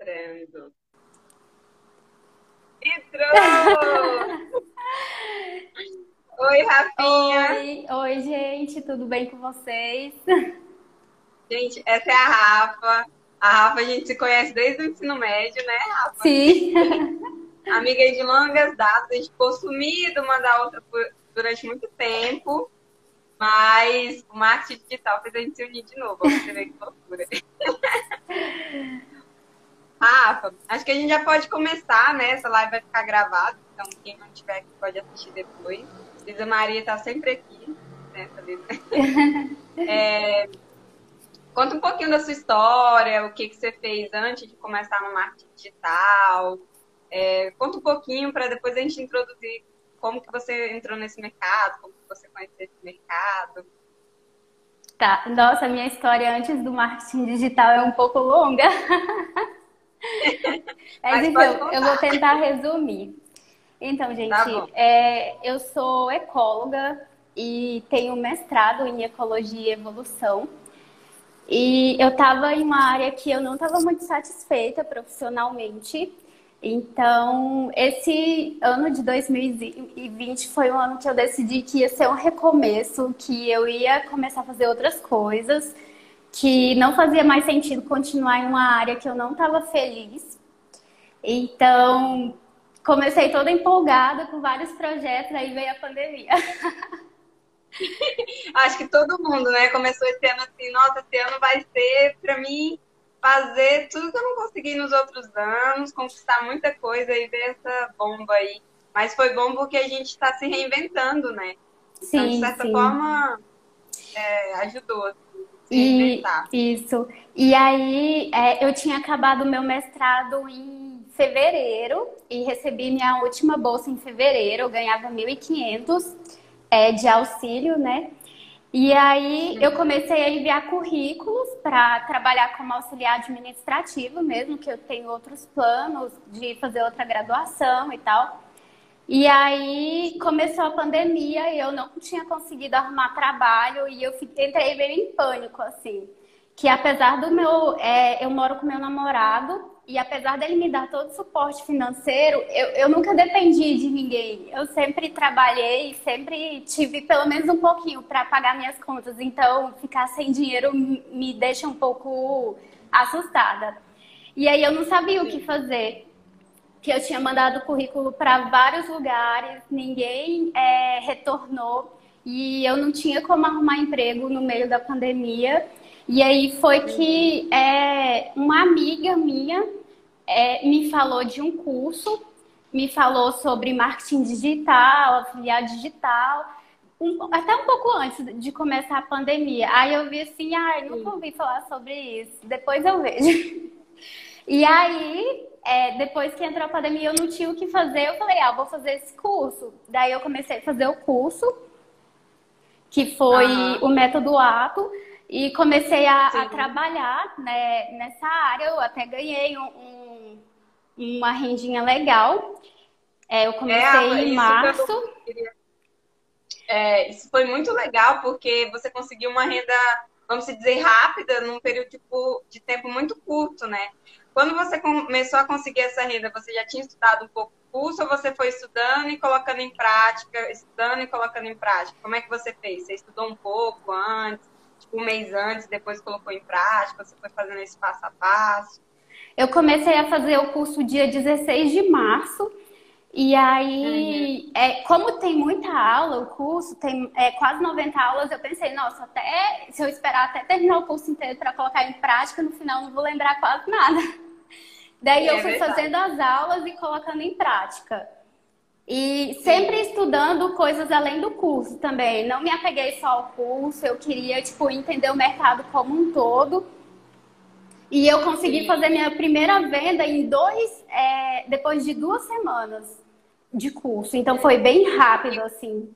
Entrando. Entrou! Oi, Rafinha. Oi, oi, gente, tudo bem com vocês? Gente, essa é a Rafa. A Rafa a gente se conhece desde o ensino médio, né, Rafa? Sim. Amiga de longas datas, a gente ficou sumido uma da outra durante muito tempo. Mas o marketing digital fez a gente se unir de novo. Você vê que loucura. Rafa, acho que a gente já pode começar, né? Essa live vai ficar gravada, então quem não tiver aqui pode assistir depois. Lisa Maria está sempre aqui, né? É, conta um pouquinho da sua história, o que, que você fez antes de começar no marketing digital. É, conta um pouquinho para depois a gente introduzir como que você entrou nesse mercado, como que você conheceu esse mercado. Tá, nossa, minha história antes do marketing digital é um pouco longa. Mas, então, eu vou tentar resumir. Então, gente, tá é, eu sou ecóloga e tenho mestrado em ecologia e evolução. E eu estava em uma área que eu não estava muito satisfeita profissionalmente. Então, esse ano de 2020 foi um ano que eu decidi que ia ser um recomeço, que eu ia começar a fazer outras coisas, que não fazia mais sentido continuar em uma área que eu não estava feliz. Então, comecei toda empolgada com vários projetos, aí veio a pandemia. Acho que todo mundo, né, começou esse ano assim, nossa, esse ano vai ser para mim fazer tudo que eu não consegui nos outros anos, conquistar muita coisa e ver essa bomba aí. Mas foi bom porque a gente está se reinventando, né? Então, sim, de certa sim. forma, é, ajudou. E, isso. E aí, é, eu tinha acabado o meu mestrado em fevereiro e recebi minha última bolsa em fevereiro. Eu ganhava 1.500 é, de auxílio, né? E aí eu comecei a enviar currículos para trabalhar como auxiliar administrativo mesmo, que eu tenho outros planos de fazer outra graduação e tal. E aí começou a pandemia e eu não tinha conseguido arrumar trabalho e eu entrei meio em pânico, assim. Que apesar do meu. É, eu moro com meu namorado e apesar dele me dar todo o suporte financeiro, eu, eu nunca dependi de ninguém. Eu sempre trabalhei, sempre tive pelo menos um pouquinho para pagar minhas contas. Então, ficar sem dinheiro me deixa um pouco assustada. E aí eu não sabia o que fazer. Que eu tinha mandado currículo para vários lugares, ninguém é, retornou e eu não tinha como arrumar emprego no meio da pandemia. E aí foi que é, uma amiga minha é, me falou de um curso, me falou sobre marketing digital, afiliado digital, um, até um pouco antes de começar a pandemia. Aí eu vi assim, ai, ah, nunca ouvi falar sobre isso, depois eu vejo. E aí, é, depois que entrou a pandemia, eu não tinha o que fazer, eu falei, ah, vou fazer esse curso. Daí eu comecei a fazer o curso, que foi uhum. o método ato, e comecei a, a trabalhar né, nessa área. Eu até ganhei um, um uma rendinha legal. É, eu comecei é, em março. É, isso foi muito legal, porque você conseguiu uma renda, vamos dizer, rápida, num período tipo, de tempo muito curto, né? Quando você começou a conseguir essa renda, você já tinha estudado um pouco o curso ou você foi estudando e colocando em prática, estudando e colocando em prática? Como é que você fez? Você estudou um pouco antes, tipo um mês antes, depois colocou em prática, você foi fazendo esse passo a passo? Eu comecei a fazer o curso dia 16 de março. E aí, uhum. é, como tem muita aula, o curso tem é, quase 90 aulas, eu pensei, nossa, até se eu esperar até terminar o curso inteiro para colocar em prática, no final não vou lembrar quase nada. Daí é eu fui verdade. fazendo as aulas e colocando em prática. E sempre Sim. estudando coisas além do curso também. Não me apeguei só ao curso, eu queria, tipo, entender o mercado como um todo. E eu consegui Sim. fazer minha primeira venda em dois, é, depois de duas semanas de curso. Então foi bem rápido, assim.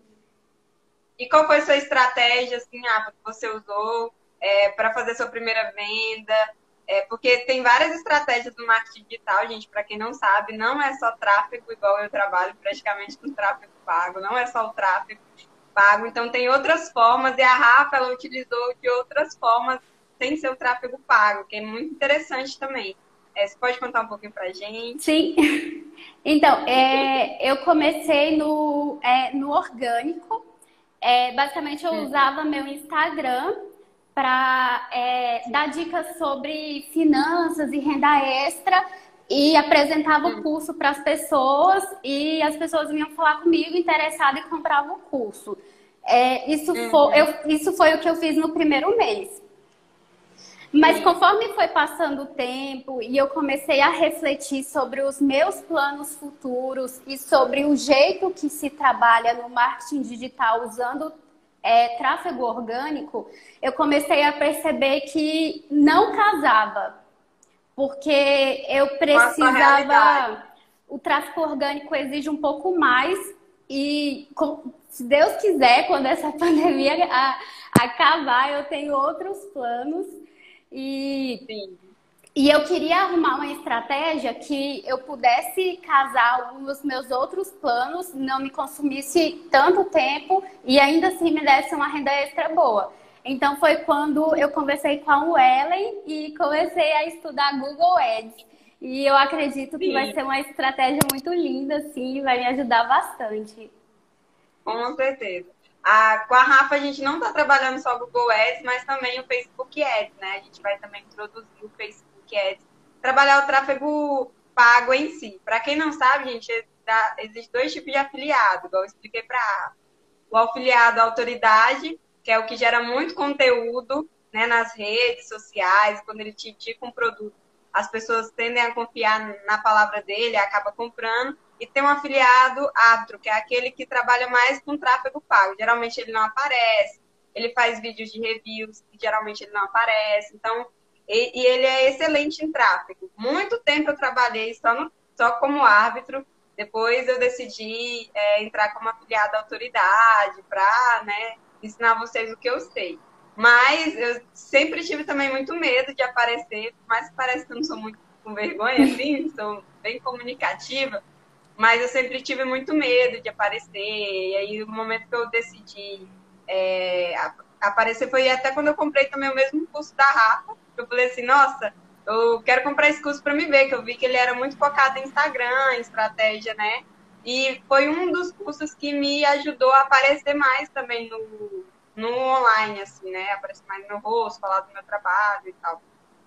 E qual foi a sua estratégia, assim, ah, que você usou é, para fazer sua primeira venda? É, porque tem várias estratégias do marketing digital, gente, para quem não sabe, não é só tráfego, igual eu trabalho praticamente com tráfego pago, não é só o tráfego pago, então tem outras formas, e a Rafa, ela utilizou de outras formas sem ser o tráfego pago, que é muito interessante também. É, você pode contar um pouquinho pra gente? Sim. Então, é, eu comecei no, é, no orgânico. É, basicamente, eu uhum. usava meu Instagram para é, dar dicas sobre finanças e renda extra e apresentava o curso para as pessoas e as pessoas vinham falar comigo interessadas e compravam o curso. É, isso, uhum. foi, eu, isso foi o que eu fiz no primeiro mês. Mas conforme foi passando o tempo e eu comecei a refletir sobre os meus planos futuros e sobre o jeito que se trabalha no marketing digital usando é, tráfego orgânico, eu comecei a perceber que não casava. Porque eu precisava. O tráfego orgânico exige um pouco mais e, se Deus quiser, quando essa pandemia acabar, eu tenho outros planos e, Sim. e eu queria arrumar uma estratégia que eu pudesse casar os meus outros planos, não me consumisse tanto tempo e ainda assim me desse uma renda extra boa. Então foi quando eu conversei com o Ellen e comecei a estudar Google Ads. E eu acredito que Sim. vai ser uma estratégia muito linda, assim, vai me ajudar bastante. Com certeza. A, com a Rafa, a gente não está trabalhando só o Google Ads, mas também o Facebook Ads, né? A gente vai também introduzir o Facebook Ads, trabalhar o tráfego pago em si. Para quem não sabe, gente, existem dois tipos de afiliado, igual eu expliquei para a Rafa. O afiliado autoridade, que é o que gera muito conteúdo né, nas redes sociais, quando ele te indica um produto, as pessoas tendem a confiar na palavra dele, acaba comprando e tem um afiliado árbitro, que é aquele que trabalha mais com tráfego pago. Geralmente ele não aparece, ele faz vídeos de reviews, que geralmente ele não aparece. Então, e, e, ele é excelente em tráfego. Muito tempo eu trabalhei só, no, só como árbitro, depois eu decidi é, entrar como afiliado à autoridade para né, ensinar vocês o que eu sei. Mas eu sempre tive também muito medo de aparecer, mas parece que eu não sou muito com vergonha, assim, sou bem comunicativa. Mas eu sempre tive muito medo de aparecer. E aí, o momento que eu decidi é, aparecer foi até quando eu comprei também o mesmo curso da Rafa. Eu falei assim: nossa, eu quero comprar esse curso para me ver, que eu vi que ele era muito focado em Instagram, estratégia, né? E foi um dos cursos que me ajudou a aparecer mais também no, no online, assim, né? Aparecer mais no rosto, falar do meu trabalho e tal.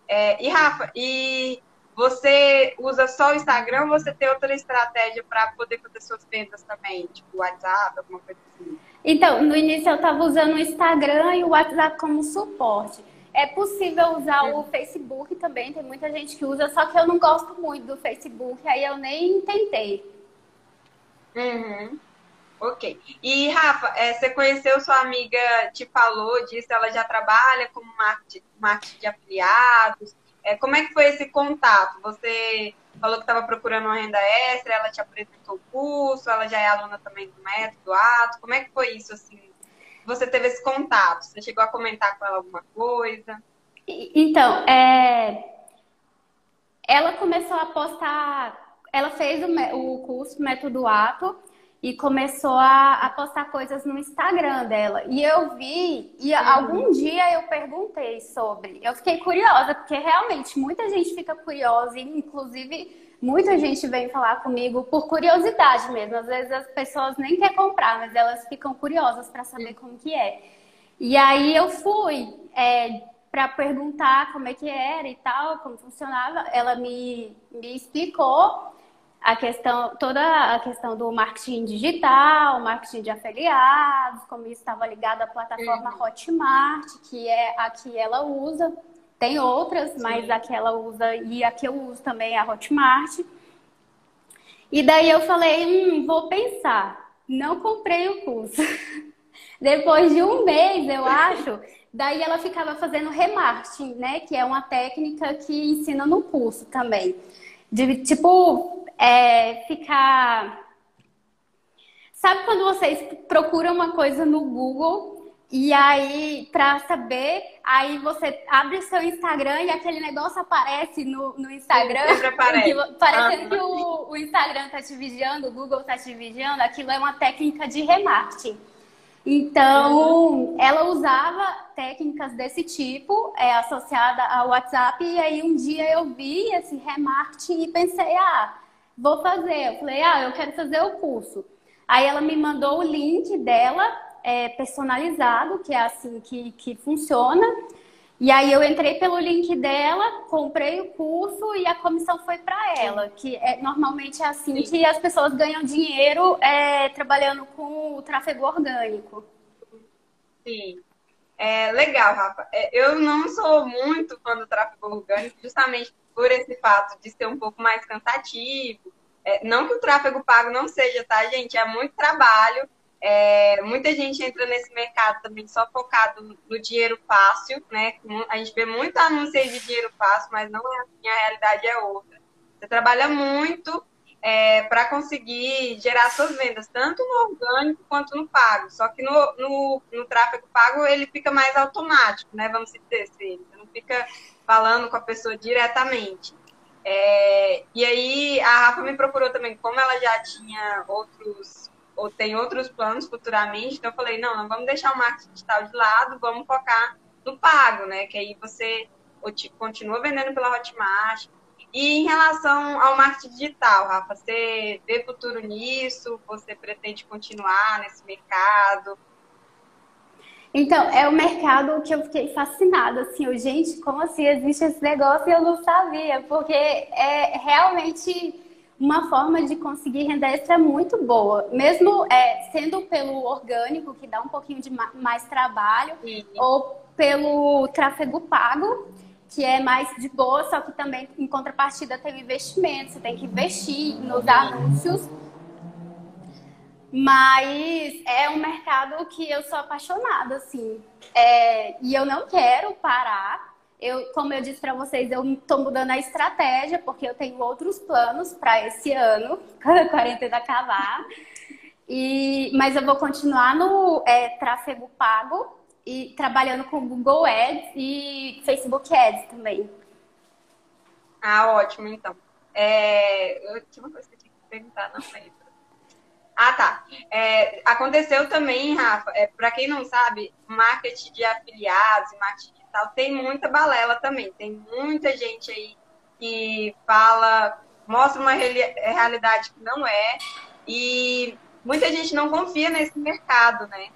É, e Rafa, e você usa só o Instagram ou você tem outra estratégia para poder fazer suas vendas também? Tipo WhatsApp, alguma coisa assim? Então, no início eu estava usando o Instagram e o WhatsApp como suporte. É possível usar o Facebook também, tem muita gente que usa, só que eu não gosto muito do Facebook, aí eu nem tentei. Uhum. Ok. E, Rafa, é, você conheceu sua amiga, te falou disso, ela já trabalha como marketing, marketing de afiliados, é, como é que foi esse contato? Você falou que estava procurando uma renda extra, ela te apresentou o curso, ela já é aluna também do método ato. Como é que foi isso assim? Você teve esse contato? Você chegou a comentar com ela alguma coisa? Então, é... ela começou a postar, ela fez o, o curso método ato e começou a, a, postar coisas no Instagram dela. E eu vi, e uhum. algum dia eu perguntei sobre. Eu fiquei curiosa, porque realmente muita gente fica curiosa, e inclusive muita gente vem falar comigo por curiosidade mesmo. Às vezes as pessoas nem querem comprar, mas elas ficam curiosas para saber como que é. E aí eu fui é, para perguntar como é que era e tal, como funcionava. Ela me, me explicou a questão, toda a questão do marketing digital, marketing de afiliados, como isso estava ligado à plataforma uhum. Hotmart, que é a que ela usa. Tem outras, Sim. mas a que ela usa e a que eu uso também é a Hotmart. E daí eu falei, hum, vou pensar. Não comprei o curso. Depois de um mês, eu acho, daí ela ficava fazendo remarketing, né? Que é uma técnica que ensina no curso também. De, tipo, é ficar. Sabe quando vocês procuram uma coisa no Google e aí, para saber, aí você abre seu Instagram e aquele negócio aparece no, no Instagram. Aparece. parecendo ah. que o, o Instagram tá te vigiando, o Google tá te vigiando, aquilo é uma técnica de remarketing. Então, uhum. ela usava técnicas desse tipo, é, associada ao WhatsApp, e aí um dia eu vi esse remarketing e pensei, ah, vou fazer. Eu falei, ah, eu quero fazer o curso. Aí ela me mandou o link dela, é, personalizado, que é assim que, que funciona. E aí eu entrei pelo link dela, comprei o curso e a comissão foi para ela, que é, normalmente é assim Sim. que as pessoas ganham dinheiro é, trabalhando com o tráfego orgânico. Sim. É legal, Rafa. É, eu não sou muito fã do tráfego orgânico, justamente por esse fato de ser um pouco mais cansativo. É, não que o tráfego pago não seja, tá, gente? É muito trabalho. É, muita gente entra nesse mercado também só focado no dinheiro fácil, né? A gente vê muito anúncio de dinheiro fácil, mas não é assim, a realidade é outra. Você trabalha muito é, para conseguir gerar suas vendas, tanto no orgânico quanto no pago. Só que no, no, no tráfego pago ele fica mais automático, né? Vamos dizer assim. Fica falando com a pessoa diretamente. É, e aí a Rafa me procurou também, como ela já tinha outros ou tem outros planos futuramente. Então eu falei, não, não vamos deixar o marketing digital de lado, vamos focar no pago, né? Que aí você continua vendendo pela Hotmart. E em relação ao marketing digital, Rafa, você vê futuro nisso? Você pretende continuar nesse mercado? Então, é o mercado que eu fiquei fascinada, assim, eu, gente, como assim existe esse negócio e eu não sabia, porque é realmente uma forma de conseguir renda extra muito boa, mesmo é, sendo pelo orgânico, que dá um pouquinho de mais trabalho, Sim. ou pelo tráfego pago, que é mais de boa, só que também em contrapartida tem investimento, você tem que investir nos anúncios. Mas é um mercado que eu sou apaixonada, assim. É, e eu não quero parar eu, como eu disse para vocês, eu estou mudando a estratégia, porque eu tenho outros planos para esse ano, quando a quarentena acabar. E, mas eu vou continuar no é, tráfego pago e trabalhando com Google Ads e Facebook Ads também. Ah, ótimo, então. É, eu tinha uma coisa que eu tinha que perguntar, não lembro. Ah, tá. É, aconteceu também, Rafa, é, para quem não sabe, marketing de afiliados marketing tal, tem muita balela também. Tem muita gente aí que fala, mostra uma realidade que não é, e muita gente não confia nesse mercado, né?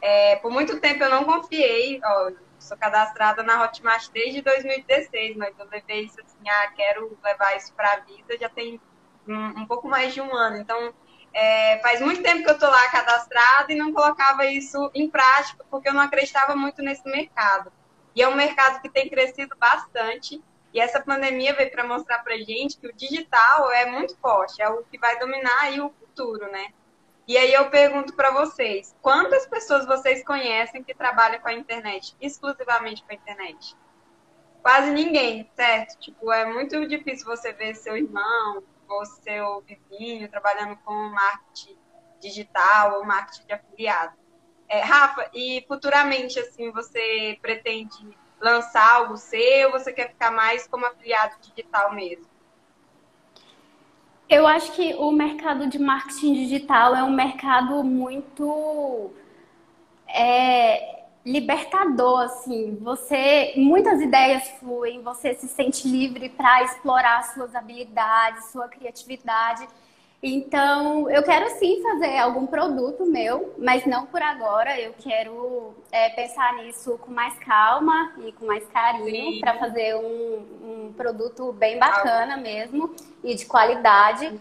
É, por muito tempo eu não confiei, ó, sou cadastrada na Hotmart desde 2016, mas eu levei isso assim, ah, quero levar isso para a vida, já tem um, um, pouco mais de um ano. Então, é, faz muito tempo que eu estou lá cadastrada e não colocava isso em prática, porque eu não acreditava muito nesse mercado. E é um mercado que tem crescido bastante. E essa pandemia veio para mostrar para gente que o digital é muito forte, é o que vai dominar aí o futuro, né? E aí eu pergunto para vocês, quantas pessoas vocês conhecem que trabalham com a internet, exclusivamente com a internet? Quase ninguém, certo? Tipo, é muito difícil você ver seu irmão ou seu vizinho trabalhando com marketing digital ou marketing de afiliado. É, Rafa, e futuramente, assim, você pretende lançar algo seu você quer ficar mais como afiliado digital mesmo? Eu acho que o mercado de marketing digital é um mercado muito é, libertador, assim. Você, muitas ideias fluem, você se sente livre para explorar suas habilidades, sua criatividade. Então, eu quero sim fazer algum produto meu, mas não por agora. Eu quero é, pensar nisso com mais calma e com mais carinho para fazer um, um, produto bem bacana mesmo e de qualidade.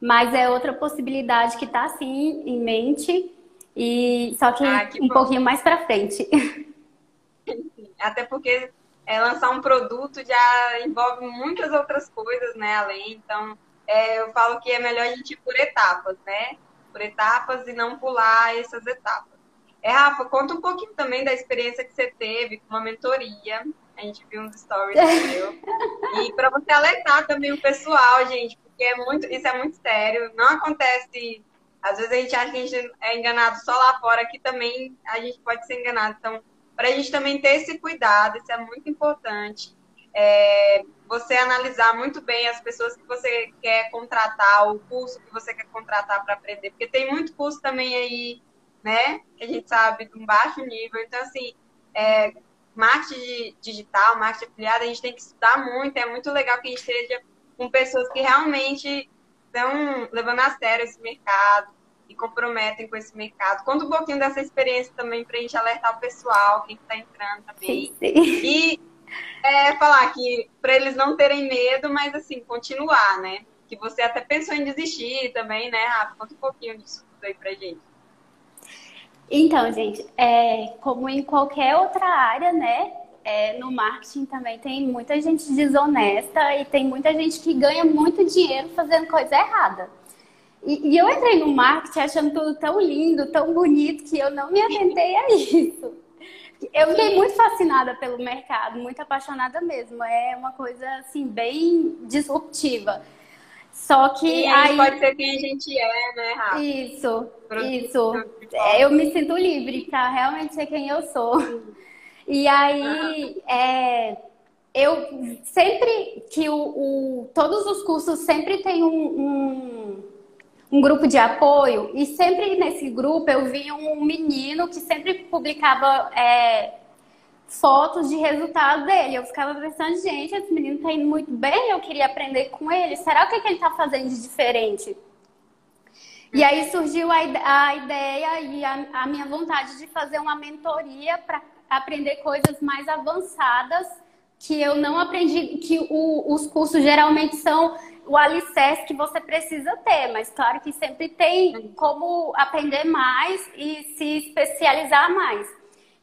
Mas é outra possibilidade que está sim em mente e só que, ah, que um bom. pouquinho mais para frente. Até porque é, lançar um produto já envolve muitas outras coisas, né? Além, então é, eu falo que é melhor a gente ir por etapas, né? Por etapas e não pular essas etapas. É, Rafa, conta um pouquinho também da experiência que você teve com uma mentoria. A gente viu uns stories seu. e para você alertar também o pessoal, gente, porque é muito, isso é muito sério. Não acontece. Às vezes a gente acha que a gente é enganado só lá fora, aqui também a gente pode ser enganado. Então, para a gente também ter esse cuidado, isso é muito importante. É, você analisar muito bem as pessoas que você quer contratar, o curso que você quer contratar para aprender, porque tem muito curso também aí né? Que a gente sabe de um baixo nível. Então, assim, é, marketing digital, marketing afiliado, a gente tem que estudar muito. É muito legal que a gente esteja com pessoas que realmente estão levando a sério esse mercado e comprometem com esse mercado. Conta um pouquinho dessa experiência também para a gente alertar o pessoal, quem está entrando também. Sim, sim. E é, falar que para eles não terem medo, mas assim, continuar, né? Que você até pensou em desistir também, né, Rafa? Conta um pouquinho disso tudo aí pra gente. Então, gente, é, como em qualquer outra área, né? É, no marketing também tem muita gente desonesta e tem muita gente que ganha muito dinheiro fazendo coisa errada. E, e eu entrei no marketing achando tudo tão lindo, tão bonito, que eu não me atentei a isso. Eu fiquei muito fascinada pelo mercado, muito apaixonada mesmo. É uma coisa assim bem disruptiva. Só que e aí pode ser quem a gente é, né, Rafa? Isso, isso. É, eu me sinto livre para realmente ser quem eu sou. E aí, é, eu sempre que o, o, todos os cursos sempre tem um, um, um, grupo de apoio e sempre nesse grupo eu vi um menino que sempre publicava é, fotos de resultado dele. Eu ficava pensando, gente, esse menino tá indo muito bem, eu queria aprender com ele. Será que, é que ele tá fazendo de diferente? E aí surgiu a, a ideia e a, a, minha vontade de fazer uma mentoria para aprender coisas mais avançadas que eu não aprendi, que o, os cursos geralmente são o alicerce que você precisa ter, mas claro que sempre tem como aprender mais e se especializar mais.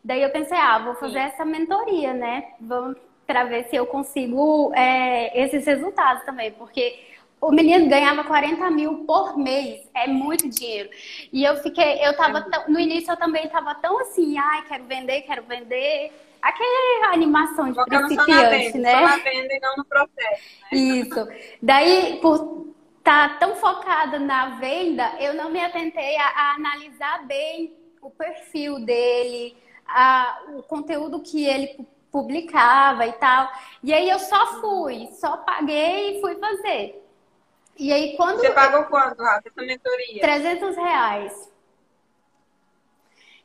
Daí eu pensei, ah, vou fazer essa mentoria, né? Vamos para ver se eu consigo é, esses resultados também, porque o menino ganhava 40 mil por mês, é muito dinheiro. E eu fiquei, eu tava, tão, no início eu também tava tão assim, ai, quero vender, quero vender. Aquela animação de Focando principiante, só né? Só na venda e não no processo. Né? Isso. Daí, por estar tá tão focada na venda, eu não me atentei a, a analisar bem o perfil dele, a, o conteúdo que ele publicava e tal. E aí eu só fui, só paguei e fui fazer. E aí quando. Você pagou quanto, Rafa, essa mentoria? 300 reais.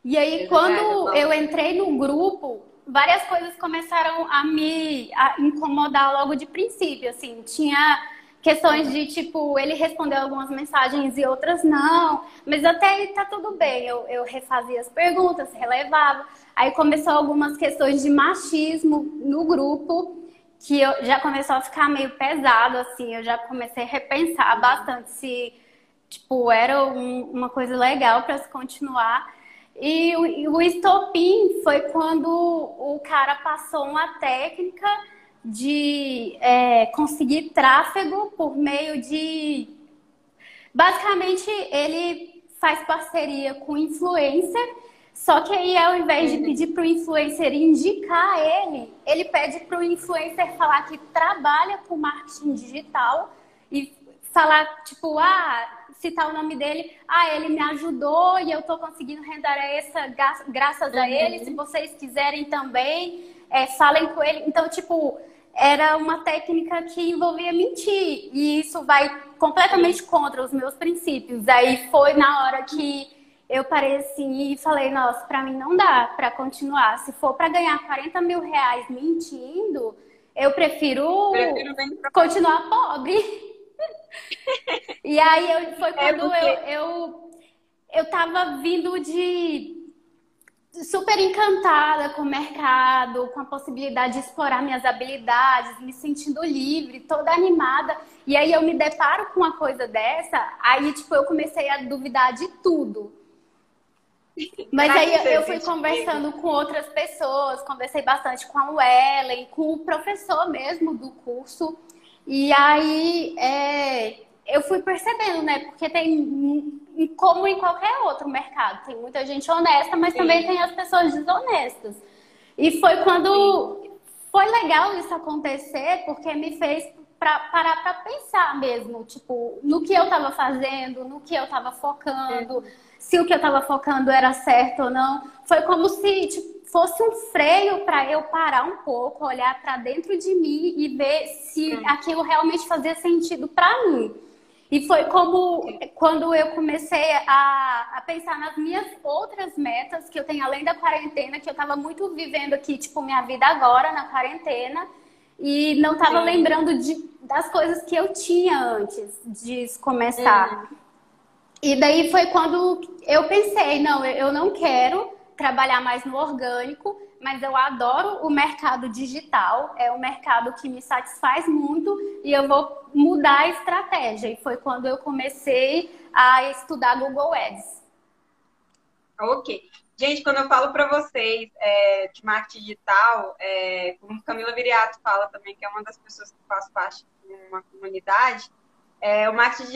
E aí quando eu entrei no grupo, várias coisas começaram a me a incomodar logo de princípio, assim, tinha questões de tipo, ele respondeu algumas mensagens e outras não, mas até aí tá tudo bem. Eu, eu refazia as perguntas, relevava. Aí começou algumas questões de machismo no grupo, que eu, já começou a ficar meio pesado, assim, eu já comecei a repensar bastante se tipo, era um, uma coisa legal para se continuar. E o, o estopim foi quando o cara passou uma técnica de é, conseguir tráfego por meio de. Basicamente, ele faz parceria com influencer, só que aí, ao invés de uhum. pedir para o influencer indicar ele, ele pede para o influencer falar que trabalha com marketing digital e falar, tipo, ah, citar o nome dele, ah, ele me ajudou e eu estou conseguindo render essa graças a ele. Uhum. Se vocês quiserem também, é, falem com ele. Então, tipo, era uma técnica que envolvia mentir. E isso vai completamente contra os meus princípios. Aí foi na hora que eu parei assim e falei, nossa, para mim não dá para continuar. Se for para ganhar 40 mil reais mentindo, eu prefiro, prefiro continuar pobre. e aí eu, foi é quando é eu, eu, eu tava vindo de super encantada com o mercado, com a possibilidade de explorar minhas habilidades, me sentindo livre, toda animada. E aí eu me deparo com uma coisa dessa, aí tipo eu comecei a duvidar de tudo. Mas aí eu fui conversando com outras pessoas, conversei bastante com a Ellen, com o professor mesmo do curso. E aí é, eu fui percebendo, né? Porque tem como em qualquer outro mercado. Tem muita gente honesta, mas Sim. também tem as pessoas desonestas. E foi quando Sim. foi legal isso acontecer, porque me fez pra, parar para pensar mesmo, tipo, no que eu estava fazendo, no que eu estava focando, Sim. Se o que eu estava focando era certo ou não. Foi como se tipo, fosse um freio para eu parar um pouco, olhar para dentro de mim e ver se aquilo realmente fazia sentido para mim. E foi como quando eu comecei a, a pensar nas minhas outras metas que eu tenho além da quarentena, que eu estava muito vivendo aqui, tipo, minha vida agora na quarentena, e não estava lembrando de, das coisas que eu tinha antes de começar. Uhum. E daí foi quando eu pensei, não, eu não quero trabalhar mais no orgânico, mas eu adoro o mercado digital, é um mercado que me satisfaz muito e eu vou mudar a estratégia. E foi quando eu comecei a estudar Google Ads. Ok. Gente, quando eu falo para vocês é, de marketing digital, é, como Camila Viriato fala também, que é uma das pessoas que faz parte de uma comunidade, é, o marketing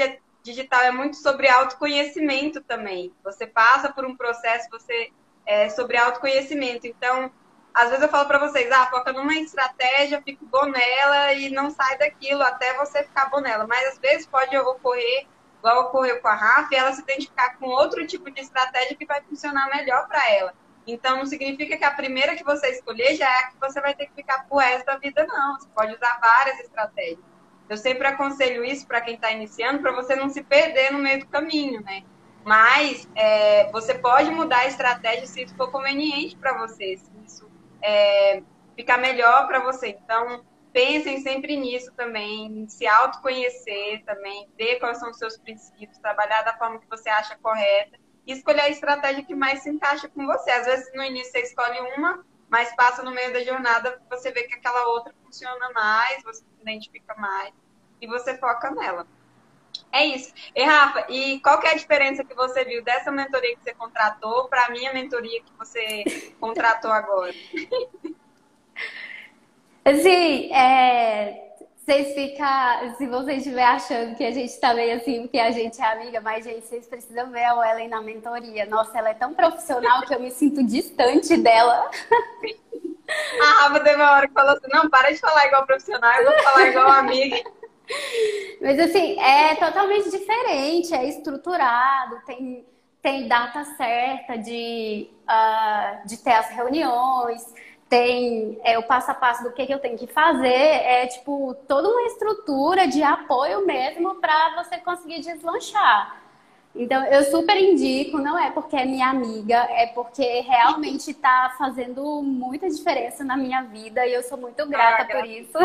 digital é muito sobre autoconhecimento também. Você passa por um processo, você é, sobre autoconhecimento. Então, às vezes eu falo para vocês, ah, foca numa estratégia, fica bom nela e não sai daquilo até você ficar bom nela. Mas às vezes pode ocorrer, igual ocorreu com a Rafa, ela se identificar com outro tipo de estratégia que vai funcionar melhor para ela. Então, não significa que a primeira que você escolher já é a que você vai ter que ficar pro resto da vida, não. Você pode usar várias estratégias. Eu sempre aconselho isso para quem está iniciando, para você não se perder no meio do caminho, né? Mas é, você pode mudar a estratégia se isso for conveniente para você, se isso é, ficar melhor para você. Então, pensem sempre nisso também, se autoconhecer também, ver quais são os seus princípios, trabalhar da forma que você acha correta e escolher a estratégia que mais se encaixa com você. Às vezes, no início, você escolhe uma, mas passa no meio da jornada, você vê que aquela outra funciona mais, você se identifica mais e você foca nela. É isso. E Rafa, e qual que é a diferença que você viu dessa mentoria que você contratou para a minha mentoria que você contratou agora? Assim, é, vocês ficam, se vocês estiver achando que a gente tá meio assim, porque a gente é amiga, mas, gente, vocês precisam ver a Ellen na mentoria. Nossa, ela é tão profissional que eu me sinto distante dela. A Rafa teve uma hora que falou assim, não, para de falar igual profissional, eu vou falar igual amiga. Mas assim, é totalmente diferente, é estruturado, tem, tem data certa de, uh, de ter as reuniões, tem é, o passo a passo do que, que eu tenho que fazer, é tipo toda uma estrutura de apoio mesmo para você conseguir deslanchar. Então, eu super indico, não é porque é minha amiga, é porque realmente está fazendo muita diferença na minha vida e eu sou muito grata ah, por isso.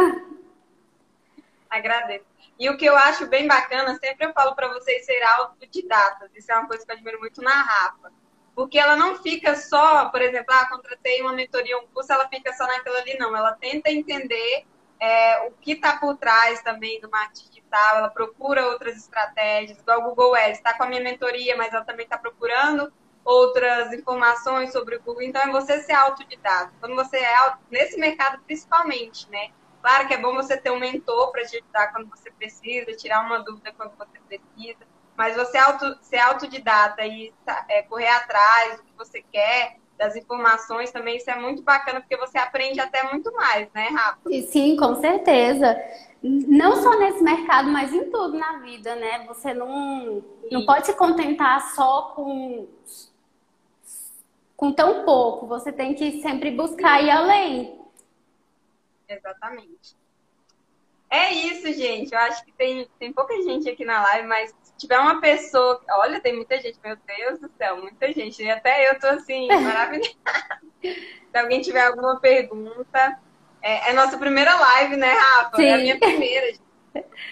Agradeço. E o que eu acho bem bacana, sempre eu falo para vocês ser autodidatas. Isso é uma coisa que eu admiro muito na Rafa. Porque ela não fica só, por exemplo, ah, contratei uma mentoria, um curso, ela fica só naquilo ali, não. Ela tenta entender é, o que está por trás também do marketing digital, ela procura outras estratégias, igual o Google Ads, está com a minha mentoria, mas ela também está procurando outras informações sobre o Google. Então, é você ser autodidata. Quando você é nesse mercado, principalmente, né? Claro que é bom você ter um mentor para te ajudar quando você precisa, tirar uma dúvida quando você precisa, mas você auto, ser autodidata e é, correr atrás do que você quer, das informações também, isso é muito bacana, porque você aprende até muito mais, né, Rafa? Sim, com certeza. Não só nesse mercado, mas em tudo na vida, né? Você não, não pode se contentar só com, com tão pouco. Você tem que sempre buscar ir além. Exatamente. É isso, gente. Eu acho que tem, tem pouca gente aqui na live, mas se tiver uma pessoa. Olha, tem muita gente, meu Deus do céu, muita gente. E até eu tô assim, maravilhada. se alguém tiver alguma pergunta. É, é nossa primeira live, né, Rafa? Sim. É a minha primeira, gente.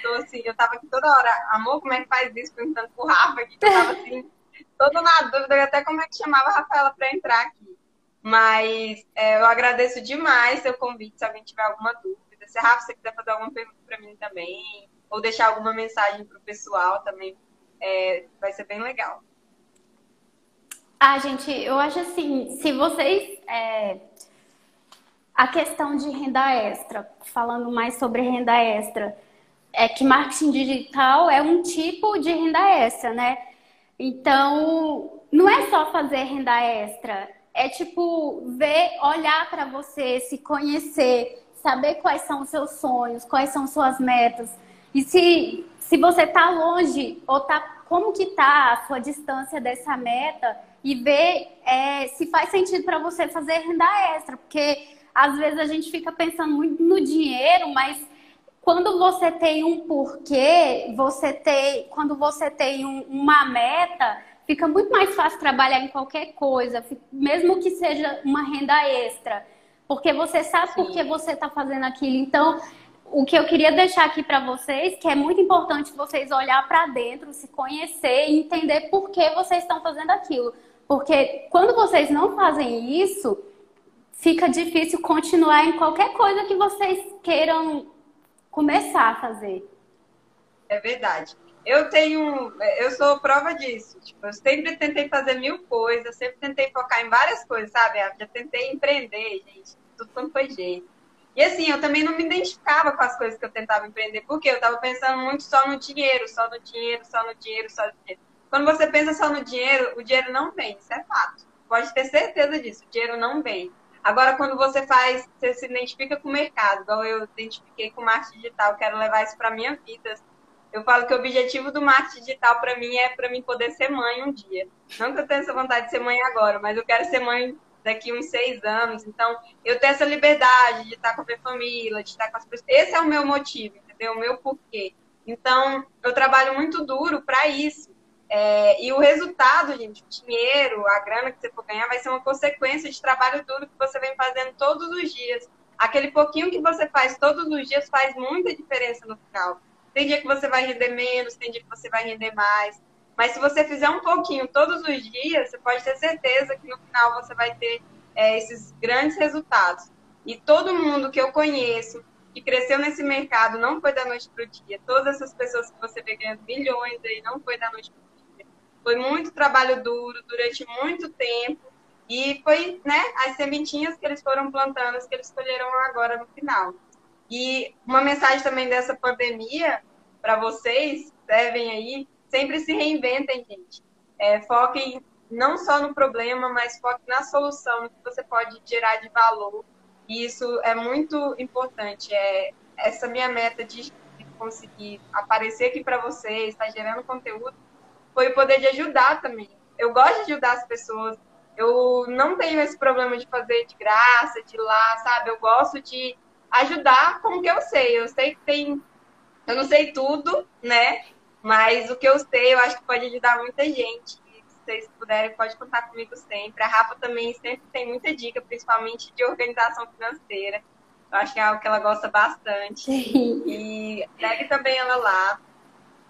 Tô assim, eu tava aqui toda hora, amor, como é que faz isso? Perguntando pro Rafa aqui, que eu tava assim, toda na dúvida, até como é que chamava a Rafaela pra entrar aqui. Mas é, eu agradeço demais seu convite, se alguém tiver alguma dúvida. Se Rafa você quiser fazer alguma pergunta para mim também, ou deixar alguma mensagem para o pessoal também, é, vai ser bem legal. Ah, gente, eu acho assim, se vocês. É, a questão de renda extra, falando mais sobre renda extra, é que marketing digital é um tipo de renda extra, né? Então, não é só fazer renda extra, é tipo ver, olhar para você, se conhecer, saber quais são os seus sonhos, quais são suas metas. E se, se você está longe ou tá como que tá a sua distância dessa meta e ver é, se faz sentido para você fazer renda extra, porque às vezes a gente fica pensando muito no dinheiro, mas quando você tem um porquê, você tem, quando você tem um, uma meta, fica muito mais fácil trabalhar em qualquer coisa, mesmo que seja uma renda extra, porque você sabe Sim. por que você está fazendo aquilo. Então, o que eu queria deixar aqui para vocês, que é muito importante vocês olhar para dentro, se conhecer e entender por que vocês estão fazendo aquilo. Porque quando vocês não fazem isso, fica difícil continuar em qualquer coisa que vocês queiram começar a fazer. É verdade. Eu tenho, eu sou prova disso. Tipo, eu sempre tentei fazer mil coisas, sempre tentei focar em várias coisas, sabe? Eu já tentei empreender, gente, tudo quanto foi jeito. E assim, eu também não me identificava com as coisas que eu tentava empreender, porque eu estava pensando muito só no dinheiro, só no dinheiro, só no dinheiro, só no dinheiro. Quando você pensa só no dinheiro, o dinheiro não vem, isso é fato. Pode ter certeza disso, o dinheiro não vem. Agora, quando você faz, você se identifica com o mercado, igual eu identifiquei com o marketing digital, quero levar isso para minha vida. Eu falo que o objetivo do marketing digital para mim é para mim poder ser mãe um dia. Não que eu tenha essa vontade de ser mãe agora, mas eu quero ser mãe daqui uns seis anos. Então, eu tenho essa liberdade de estar com a minha família, de estar com as pessoas. Esse é o meu motivo, entendeu? O meu porquê. Então, eu trabalho muito duro para isso. É, e o resultado, gente, o dinheiro, a grana que você for ganhar, vai ser uma consequência de trabalho duro que você vem fazendo todos os dias. Aquele pouquinho que você faz todos os dias faz muita diferença no final. Tem dia que você vai render menos, tem dia que você vai render mais. Mas se você fizer um pouquinho todos os dias, você pode ter certeza que no final você vai ter é, esses grandes resultados. E todo mundo que eu conheço, que cresceu nesse mercado, não foi da noite para o dia. Todas essas pessoas que você vê ganhando milhões aí, não foi da noite para o dia. Foi muito trabalho duro, durante muito tempo. E foi né, as sementinhas que eles foram plantando, que eles escolheram agora no final. E uma mensagem também dessa pandemia para vocês, servem aí, sempre se reinventem, gente. É, foquem não só no problema, mas foquem na solução, no que você pode gerar de valor. E isso é muito importante. É essa minha meta de conseguir aparecer aqui para vocês, estar tá gerando conteúdo, foi o poder de ajudar também. Eu gosto de ajudar as pessoas. Eu não tenho esse problema de fazer de graça, de lá, sabe? Eu gosto de ajudar com o que eu sei. Eu sei que tem. Eu não sei tudo, né? Mas o que eu sei, eu acho que pode ajudar muita gente. E se vocês puderem, pode contar comigo sempre. A Rafa também sempre tem muita dica, principalmente de organização financeira. Eu acho que é algo que ela gosta bastante. E segue também ela lá.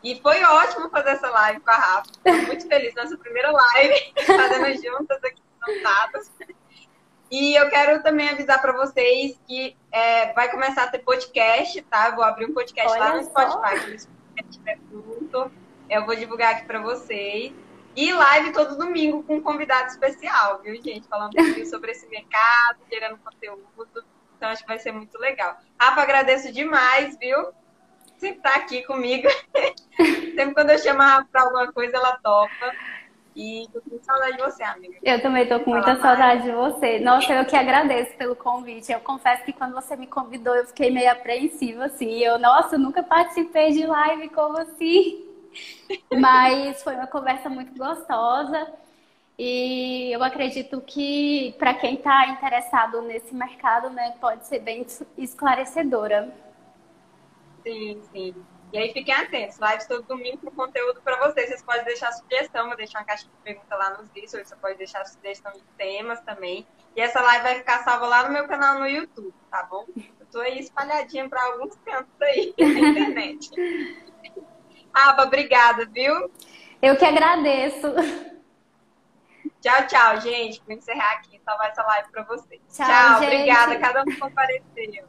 E foi ótimo fazer essa live com a Rafa. Estou muito feliz. Nossa primeira live, fazendo juntas aqui, sentadas. E eu quero também avisar para vocês que é, vai começar a ter podcast, tá? Eu vou abrir um podcast Olha lá no Spotify. Só estiver junto, eu vou divulgar aqui para vocês. E live todo domingo com um convidado especial, viu, gente? Falando um pouquinho sobre esse mercado, gerando conteúdo. Então, acho que vai ser muito legal. Rafa, agradeço demais, viu? Sempre tá aqui comigo. Sempre quando eu chamo a Rafa pra alguma coisa, ela topa. E tô com saudade de você, amiga. Eu também tô com muita saudade de você. Nossa, eu que agradeço pelo convite. Eu confesso que quando você me convidou, eu fiquei meio apreensiva, assim. Eu, nossa, eu nunca participei de live como assim. Mas foi uma conversa muito gostosa. E eu acredito que para quem está interessado nesse mercado, né, pode ser bem esclarecedora. Sim, sim. E aí fiquem atentos, lives todo domingo com conteúdo para vocês. Vocês podem deixar sugestão, vou deixar uma caixa de pergunta lá nos vídeos, você pode deixar sugestão de temas também. E essa live vai ficar salva lá no meu canal no YouTube, tá bom? Eu tô aí espalhadinha para alguns cantos aí na internet. Aba, obrigada, viu? Eu que agradeço. Tchau, tchau, gente. Vou encerrar aqui e salvar essa live para vocês. Tchau, tchau obrigada. Cada um que compareceu.